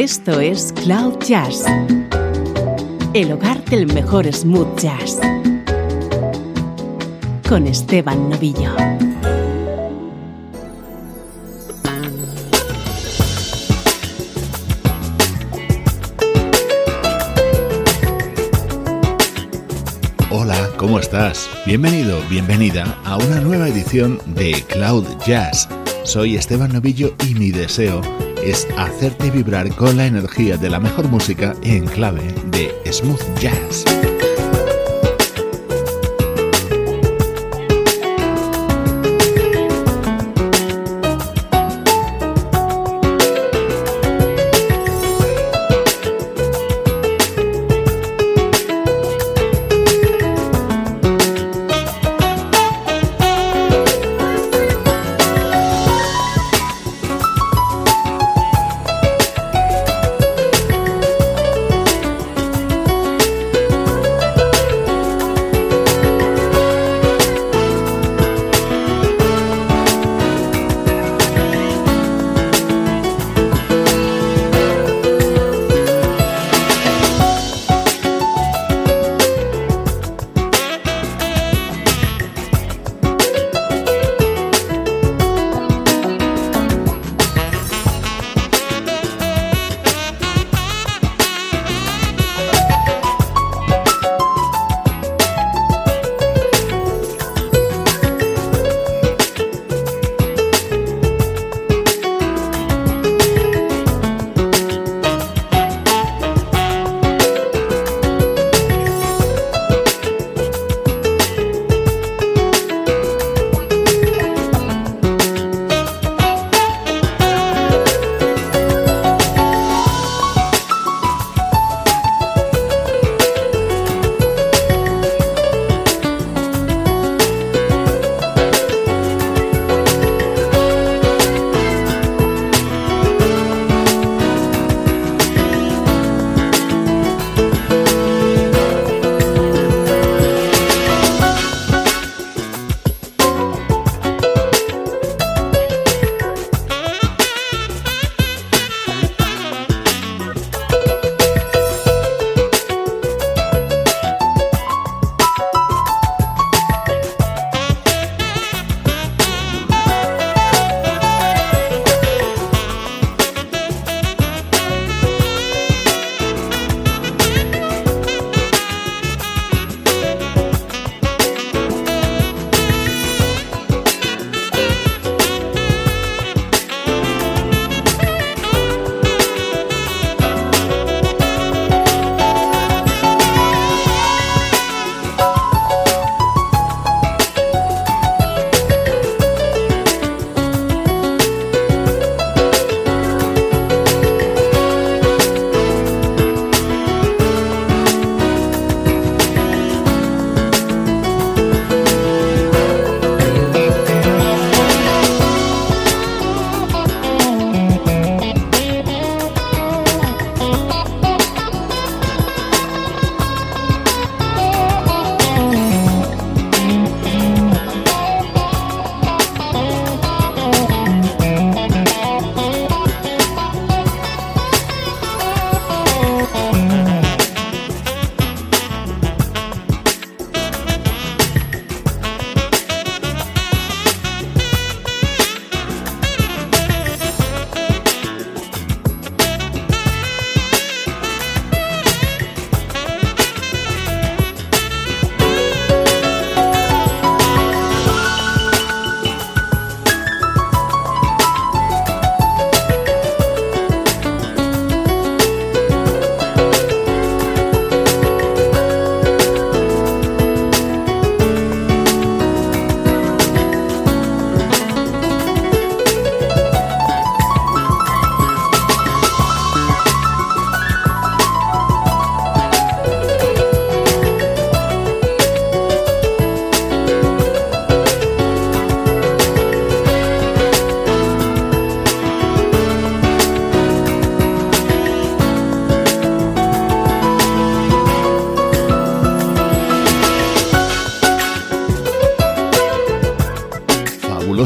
Esto es Cloud Jazz, el hogar del mejor smooth jazz, con Esteban Novillo. Hola, ¿cómo estás? Bienvenido, bienvenida a una nueva edición de Cloud Jazz. Soy Esteban Novillo y mi deseo es hacerte vibrar con la energía de la mejor música en clave de smooth jazz.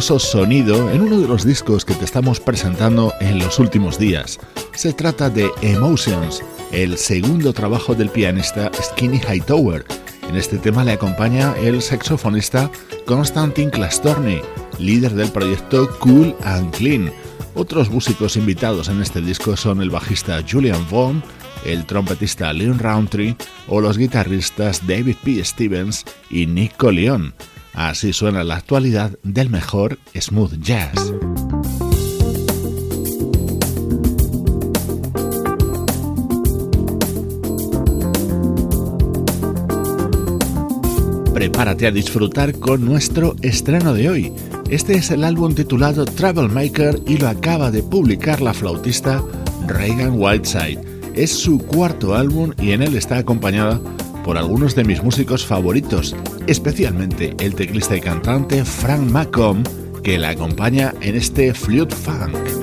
Sonido en uno de los discos que te estamos presentando en los últimos días. Se trata de Emotions, el segundo trabajo del pianista Skinny Hightower. En este tema le acompaña el saxofonista Konstantin Klastorny, líder del proyecto Cool and Clean. Otros músicos invitados en este disco son el bajista Julian Vaughn, el trompetista Leon Roundtree o los guitarristas David P. Stevens y Nick Coleon. Así suena la actualidad del mejor smooth jazz. Prepárate a disfrutar con nuestro estreno de hoy. Este es el álbum titulado Travel Maker y lo acaba de publicar la flautista Reagan Whiteside. Es su cuarto álbum y en él está acompañada por algunos de mis músicos favoritos, especialmente el teclista y cantante Frank Macomb, que la acompaña en este flute funk.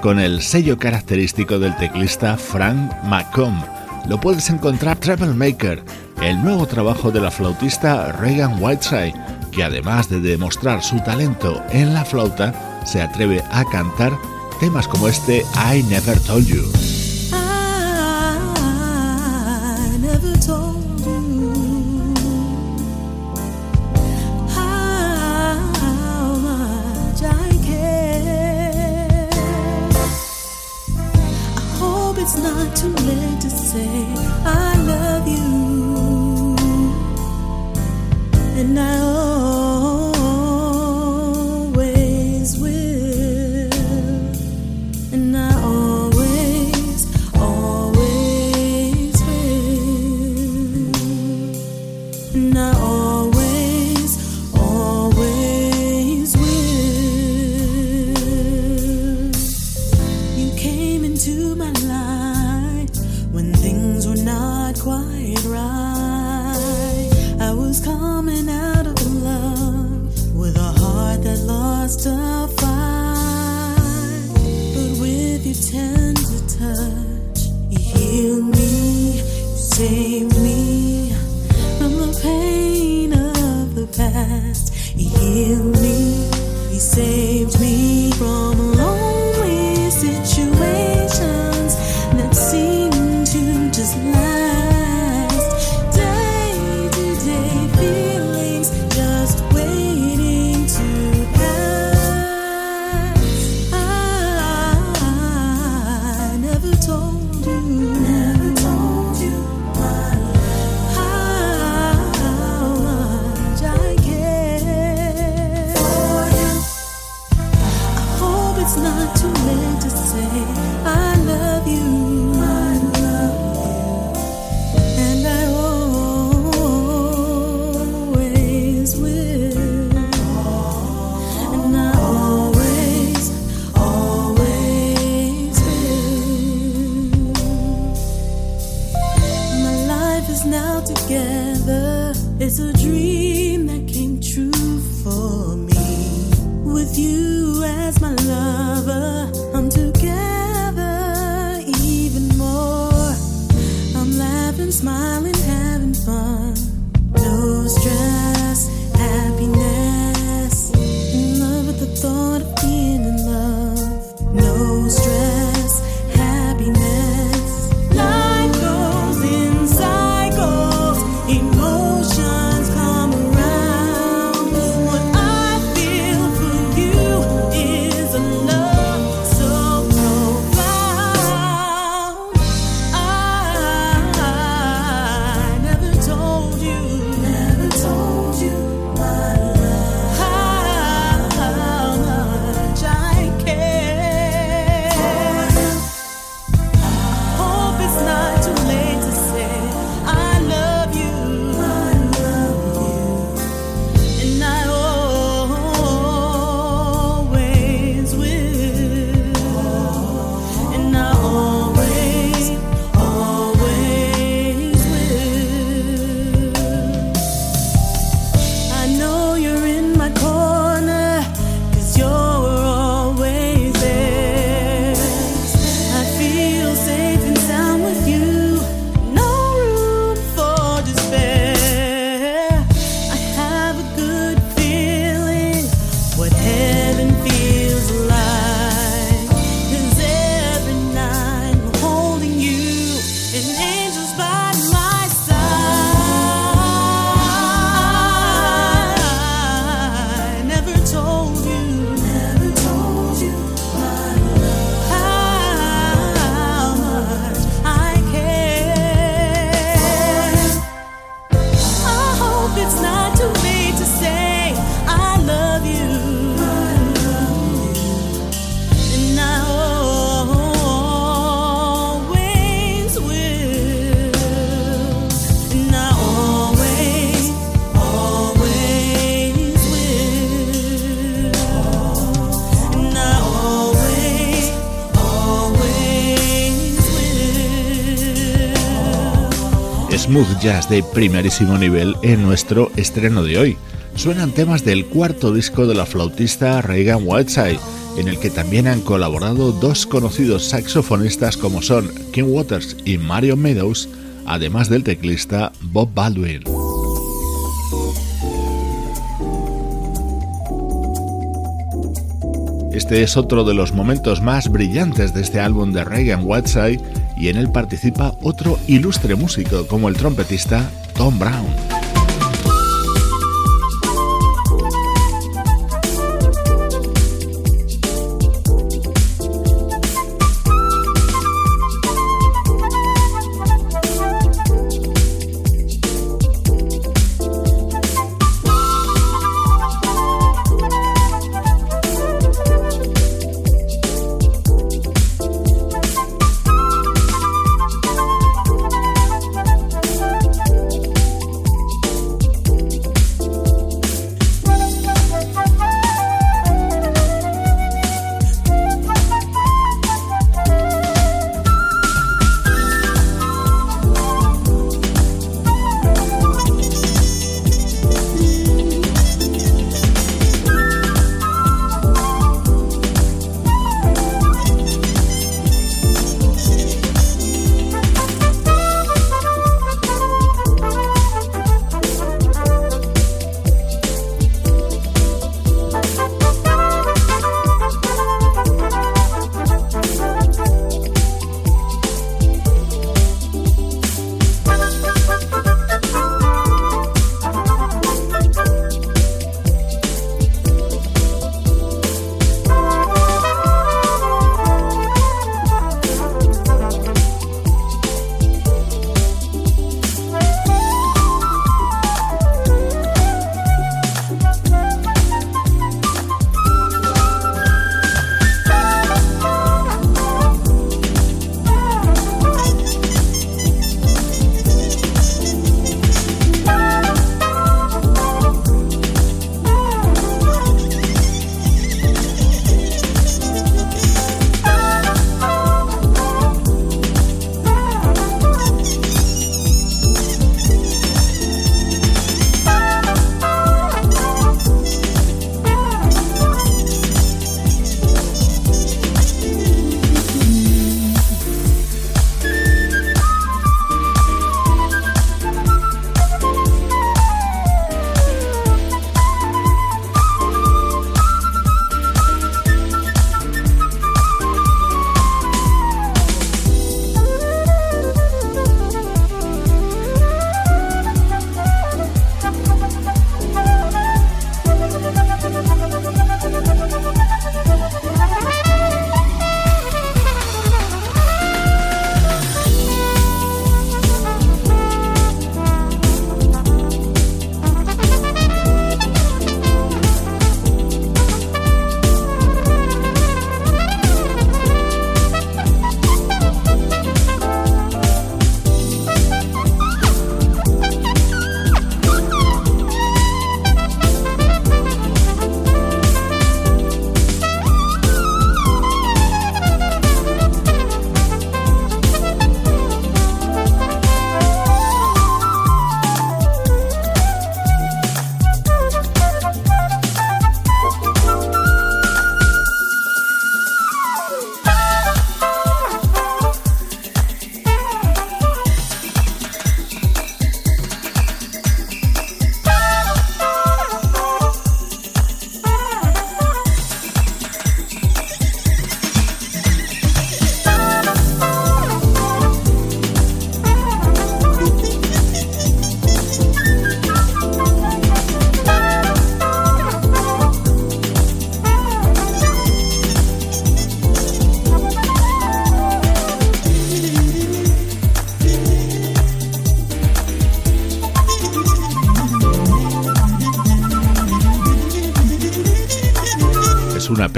Con el sello característico del teclista Frank McComb. Lo puedes encontrar Travel Maker, el nuevo trabajo de la flautista Reagan Whiteside, que además de demostrar su talento en la flauta, se atreve a cantar temas como este I Never Told You. too late to say. us now together it's a dream that came true for me. With you as my lover, I'm together even more. I'm laughing, smiling, having fun. Jazz de primerísimo nivel en nuestro estreno de hoy. Suenan temas del cuarto disco de la flautista Reagan Whiteside en el que también han colaborado dos conocidos saxofonistas como son Kim Waters y Mario Meadows, además del teclista Bob Baldwin. Este es otro de los momentos más brillantes de este álbum de Reagan Whiteside y en él participa otro ilustre músico como el trompetista Tom Brown.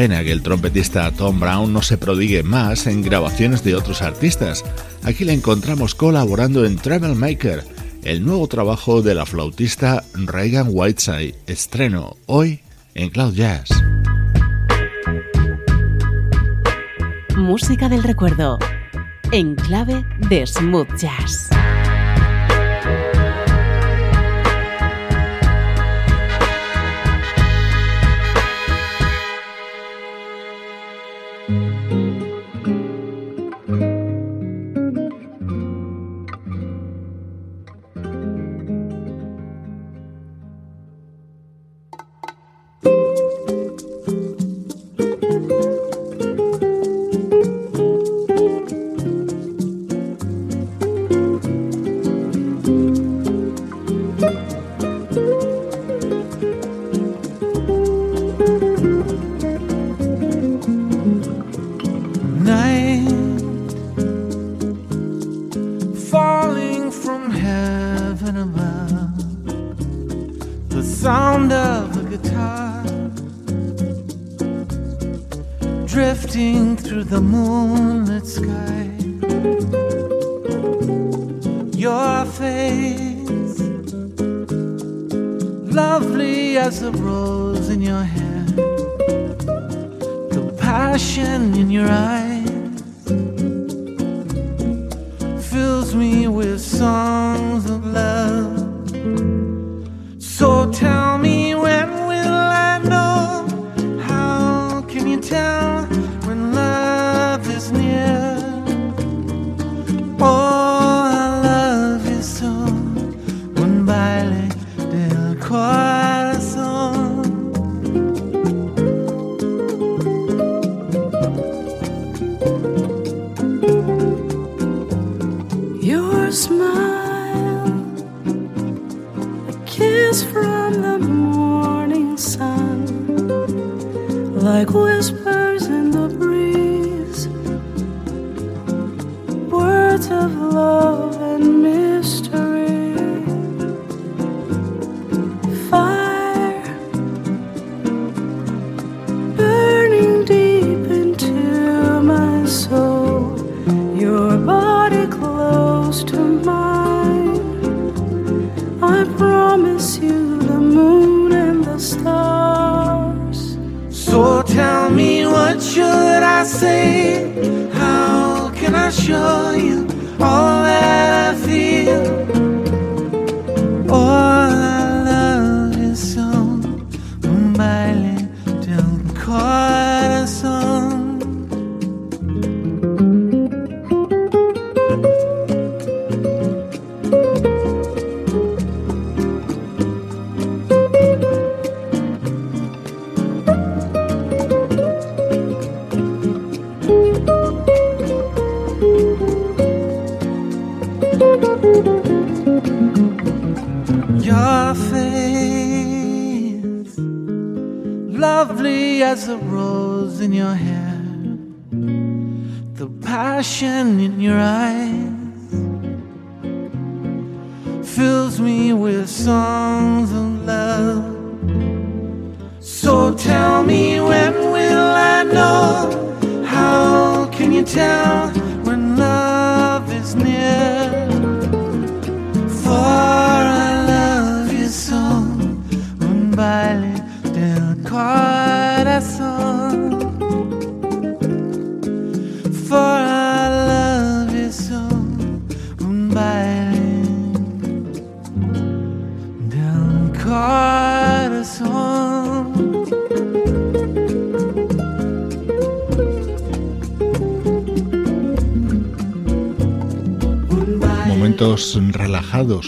Pena que el trompetista Tom Brown no se prodigue más en grabaciones de otros artistas. Aquí le encontramos colaborando en Travel Maker, el nuevo trabajo de la flautista Reagan Whiteside, estreno hoy en Cloud Jazz. Música del recuerdo, en clave de smooth jazz. Like whispers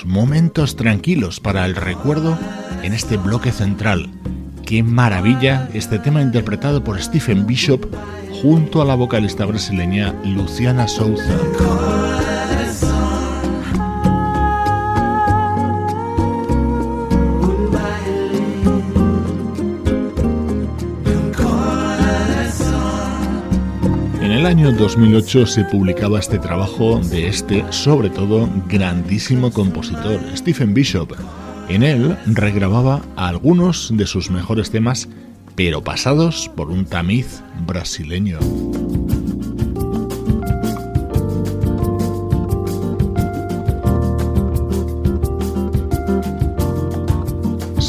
momentos tranquilos para el recuerdo en este bloque central. Qué maravilla este tema interpretado por Stephen Bishop junto a la vocalista brasileña Luciana Souza. El año 2008 se publicaba este trabajo de este, sobre todo, grandísimo compositor, Stephen Bishop. En él regrababa algunos de sus mejores temas, pero pasados por un tamiz brasileño.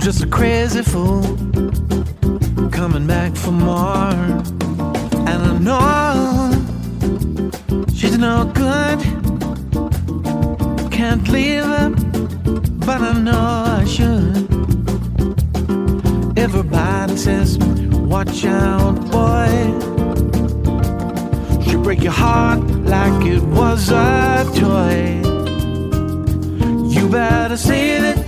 I'm just a crazy fool coming back for more. And I know she's no good. Can't leave her, but I know I should. Everybody says, Watch out, boy. She break your heart like it was a toy. You better see that.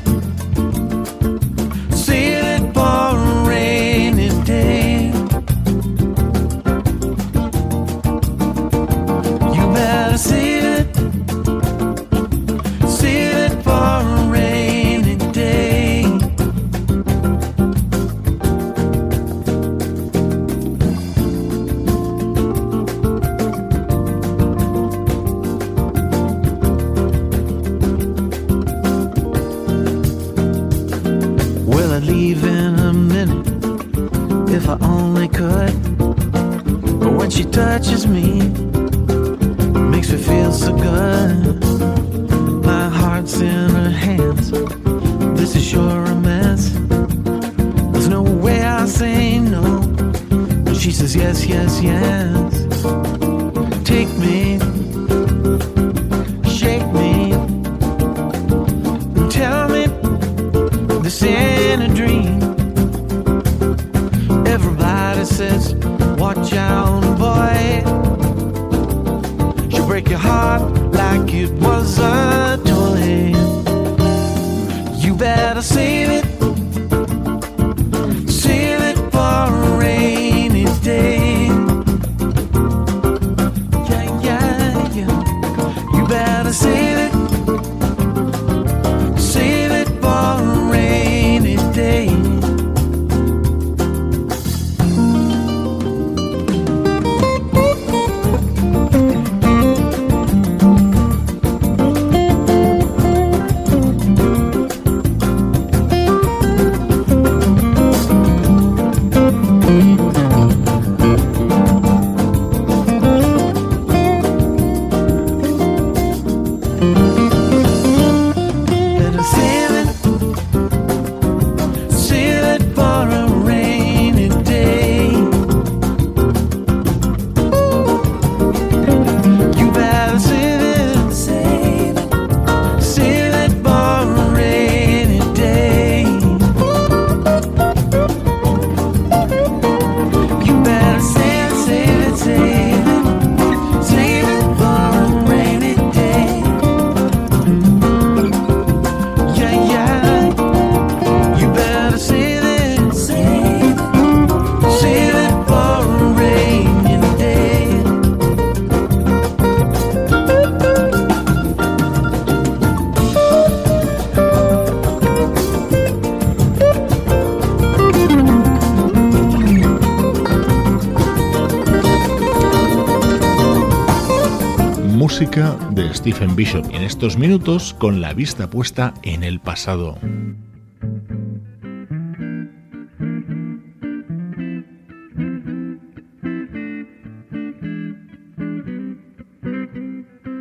Stephen Bishop en estos minutos con la vista puesta en el pasado.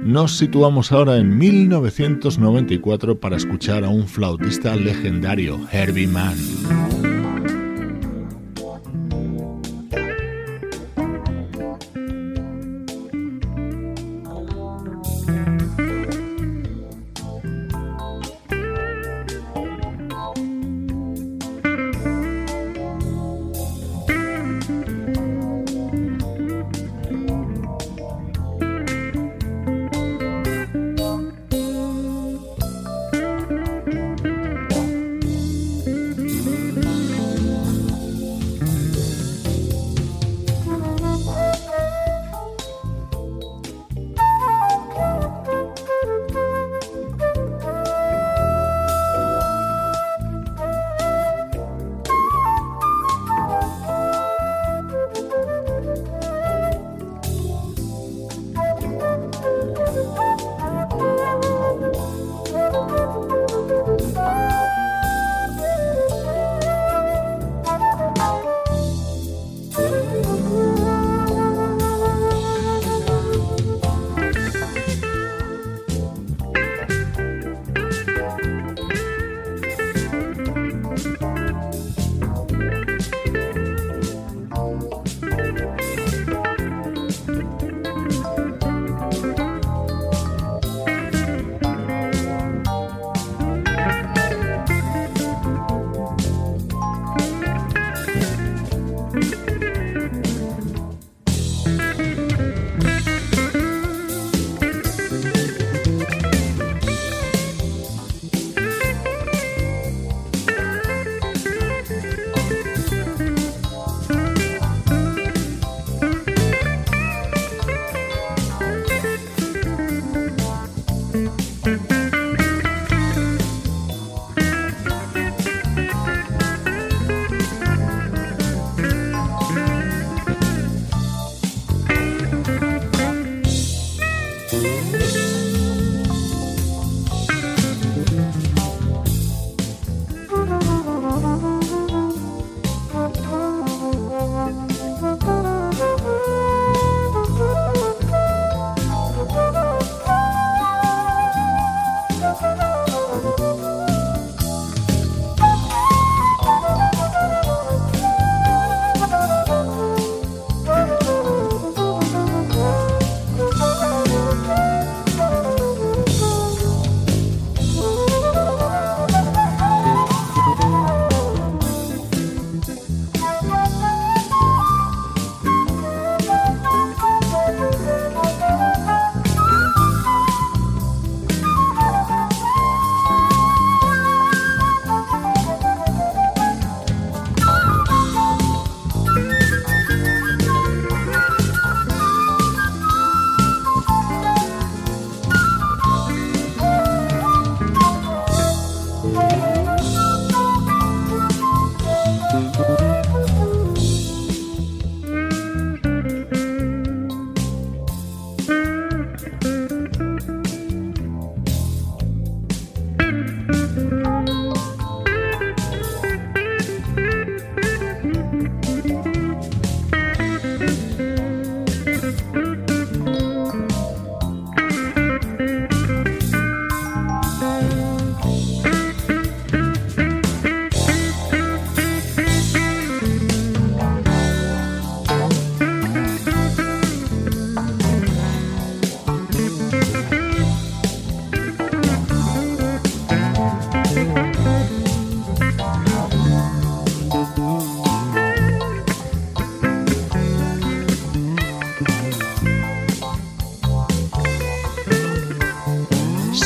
Nos situamos ahora en 1994 para escuchar a un flautista legendario, Herbie Mann.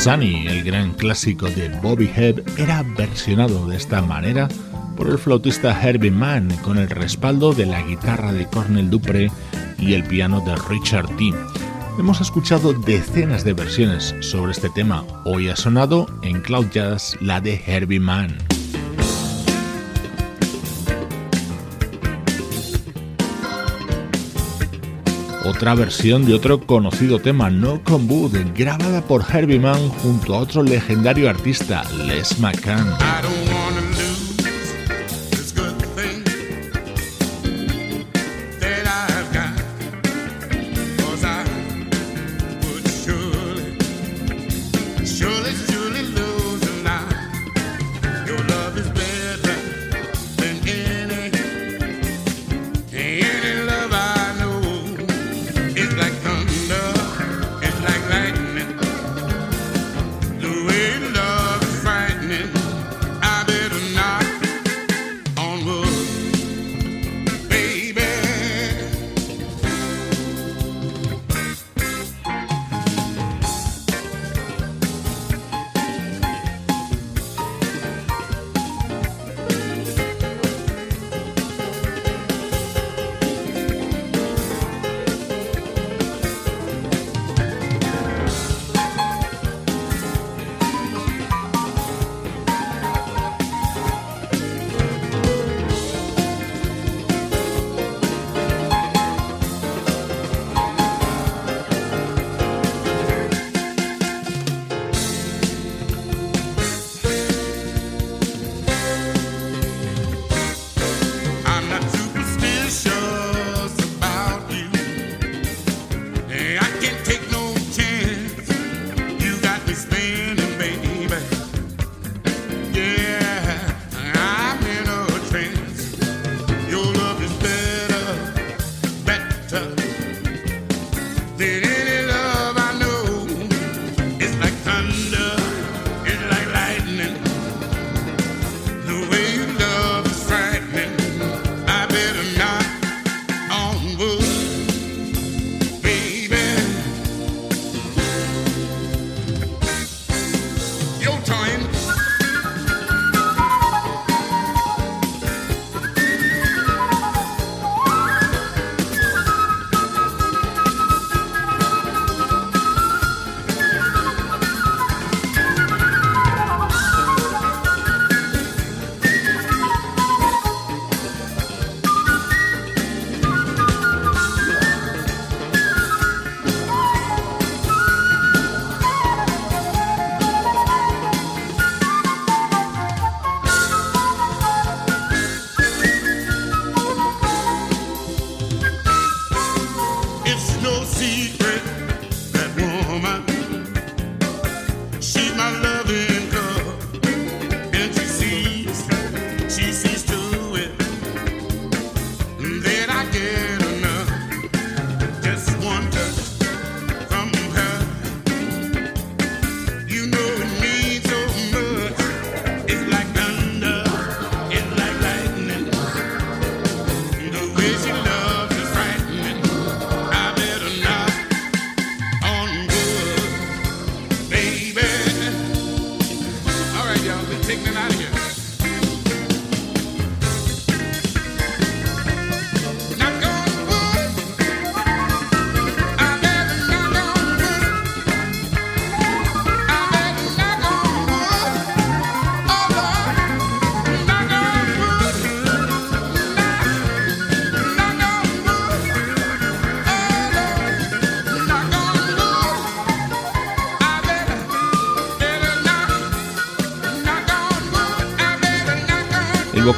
Sunny, el gran clásico de Bobby Hebb, era versionado de esta manera por el flautista Herbie Mann con el respaldo de la guitarra de Cornel Dupré y el piano de Richard T. Hemos escuchado decenas de versiones sobre este tema. Hoy ha sonado en Cloud Jazz la de Herbie Mann. Otra versión de otro conocido tema, No Come Wood, grabada por Herbie Mann junto a otro legendario artista, Les McCann.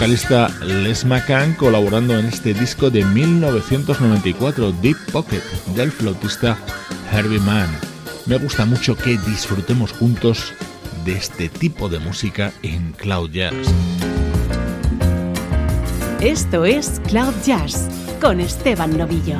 Vocalista Les McCann colaborando en este disco de 1994, Deep Pocket, del flautista Herbie Mann. Me gusta mucho que disfrutemos juntos de este tipo de música en Cloud Jazz. Esto es Cloud Jazz con Esteban Novillo.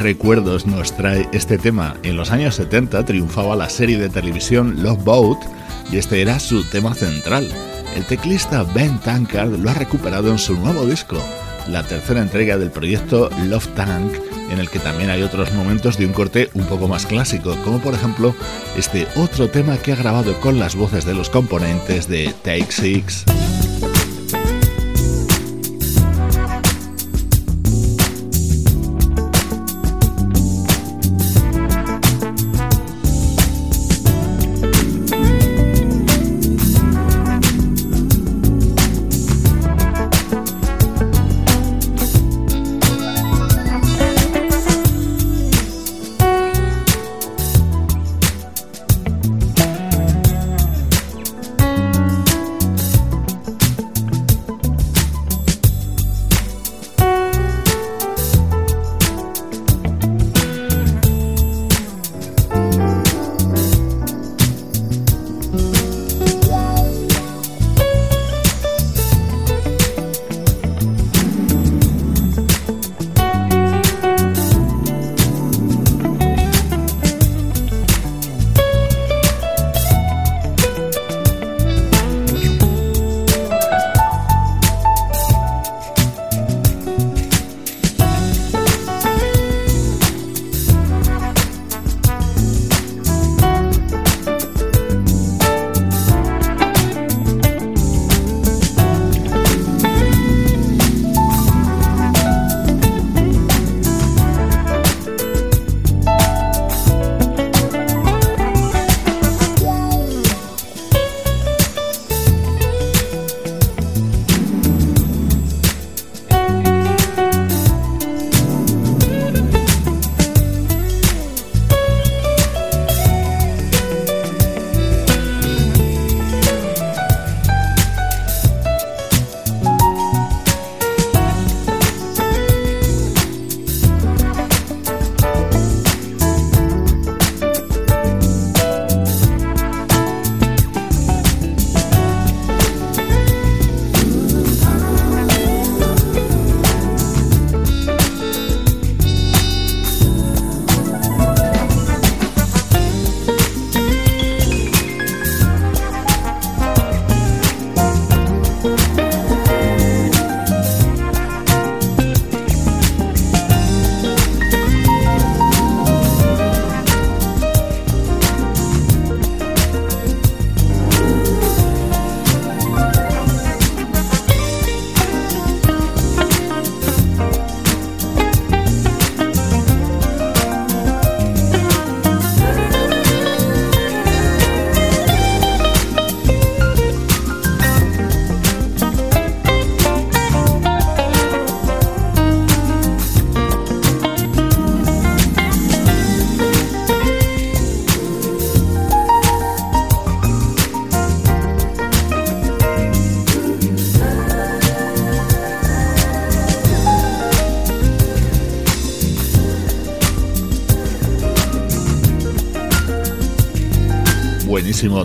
Recuerdos nos trae este tema? En los años 70 triunfaba la serie de televisión Love Boat y este era su tema central. El teclista Ben Tankard lo ha recuperado en su nuevo disco, la tercera entrega del proyecto Love Tank, en el que también hay otros momentos de un corte un poco más clásico, como por ejemplo este otro tema que ha grabado con las voces de los componentes de Take Six.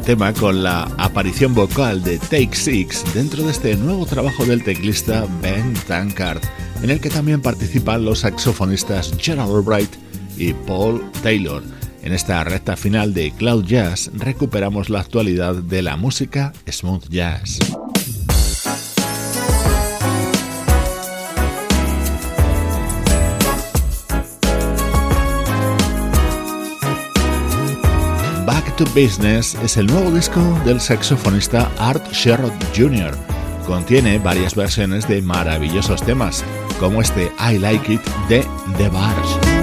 Tema con la aparición vocal de Take Six dentro de este nuevo trabajo del teclista Ben Tankard, en el que también participan los saxofonistas Gerald Albright y Paul Taylor. En esta recta final de Cloud Jazz recuperamos la actualidad de la música smooth jazz. To Business es el nuevo disco del saxofonista Art Sherrod Jr. Contiene varias versiones de maravillosos temas, como este I Like It de The Bars.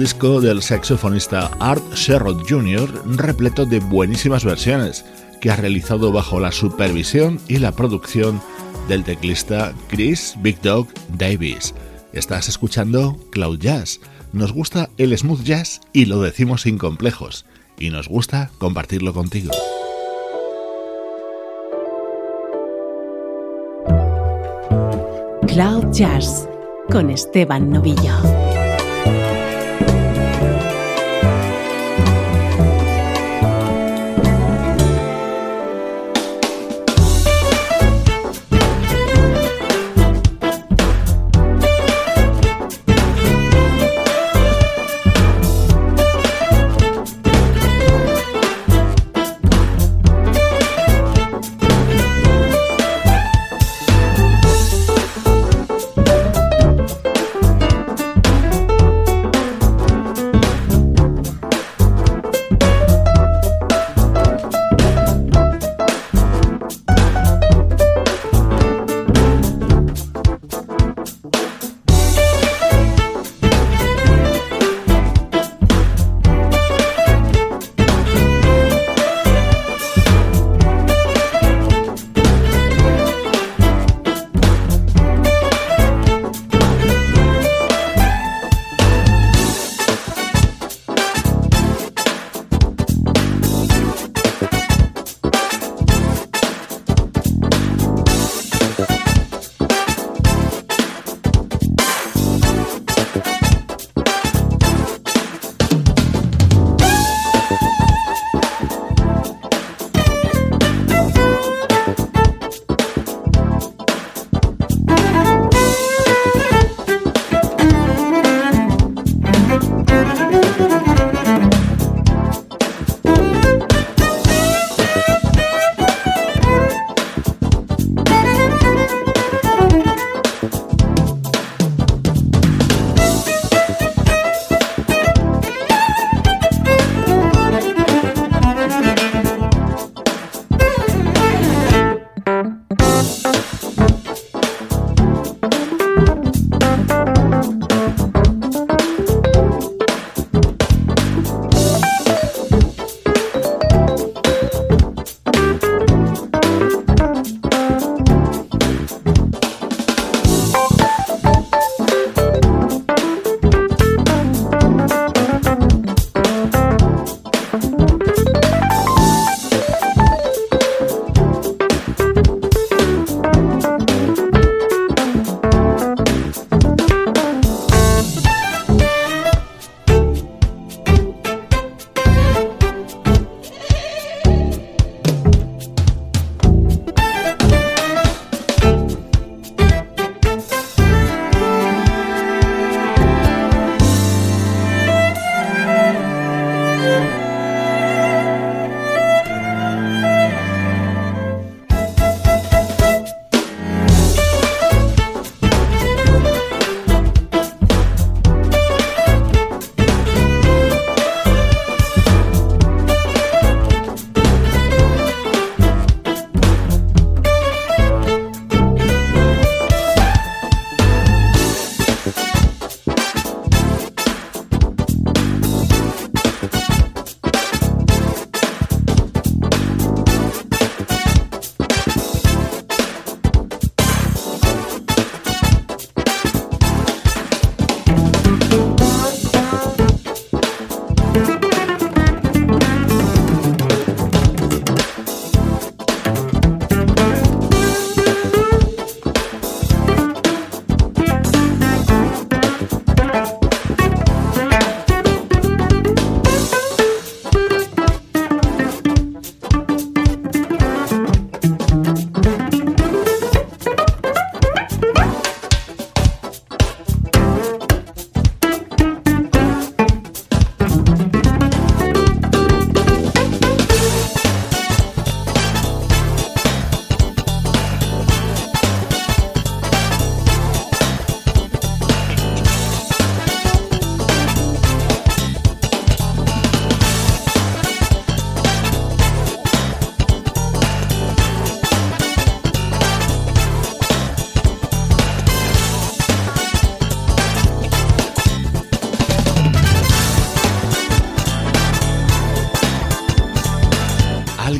Disco del saxofonista Art Sherrod Jr., repleto de buenísimas versiones, que ha realizado bajo la supervisión y la producción del teclista Chris Big Dog Davis. Estás escuchando Cloud Jazz. Nos gusta el smooth jazz y lo decimos sin complejos, y nos gusta compartirlo contigo. Cloud Jazz con Esteban Novillo.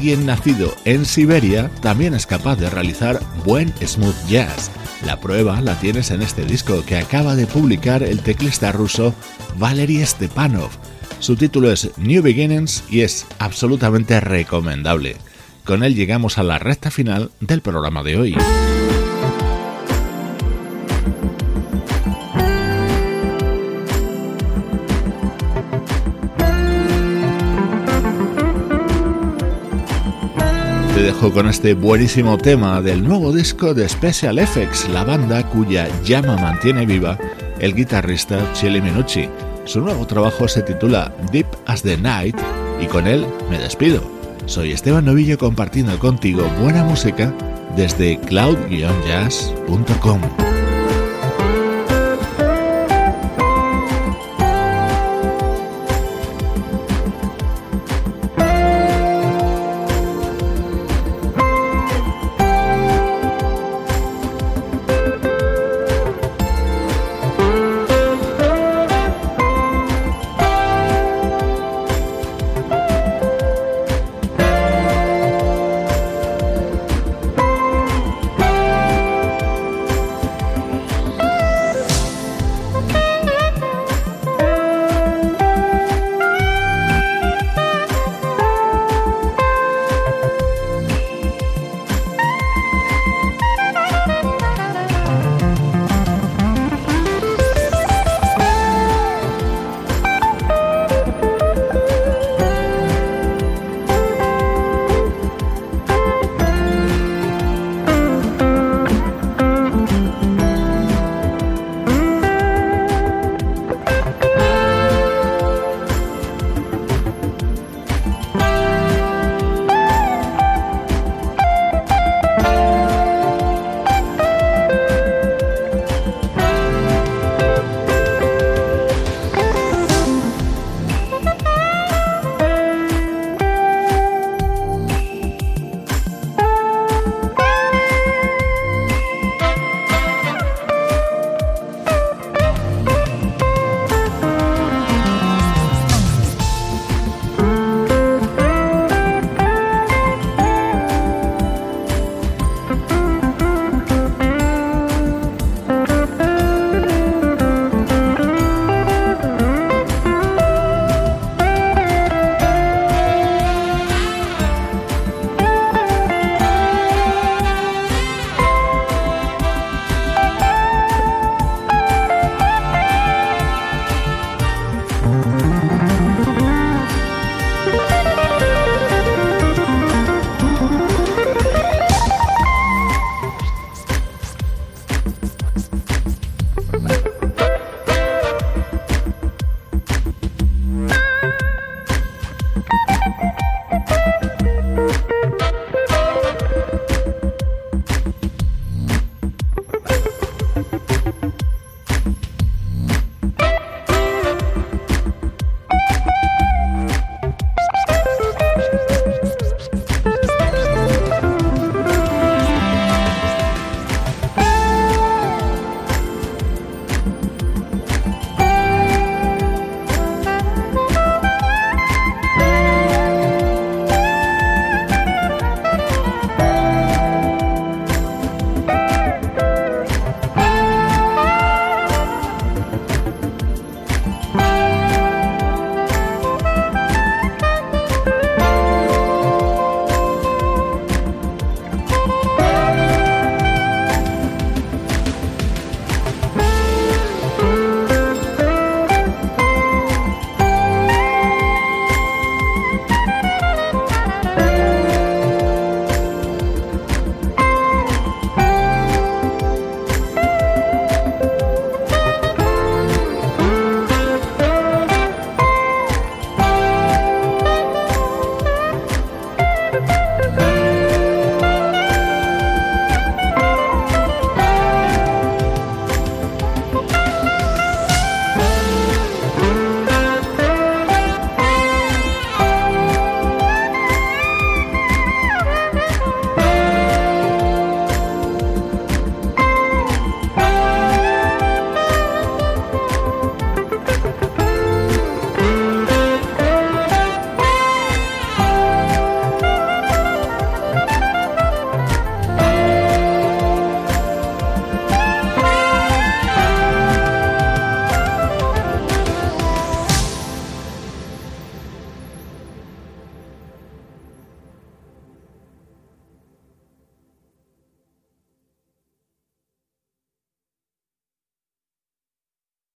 Alguien nacido en Siberia también es capaz de realizar buen smooth jazz. La prueba la tienes en este disco que acaba de publicar el teclista ruso Valery Stepanov. Su título es New Beginnings y es absolutamente recomendable. Con él llegamos a la recta final del programa de hoy. Con este buenísimo tema del nuevo disco de Special Effects, la banda cuya llama mantiene viva el guitarrista Chili Minucci. Su nuevo trabajo se titula Deep as the Night y con él me despido. Soy Esteban Novillo compartiendo contigo buena música desde cloud-jazz.com.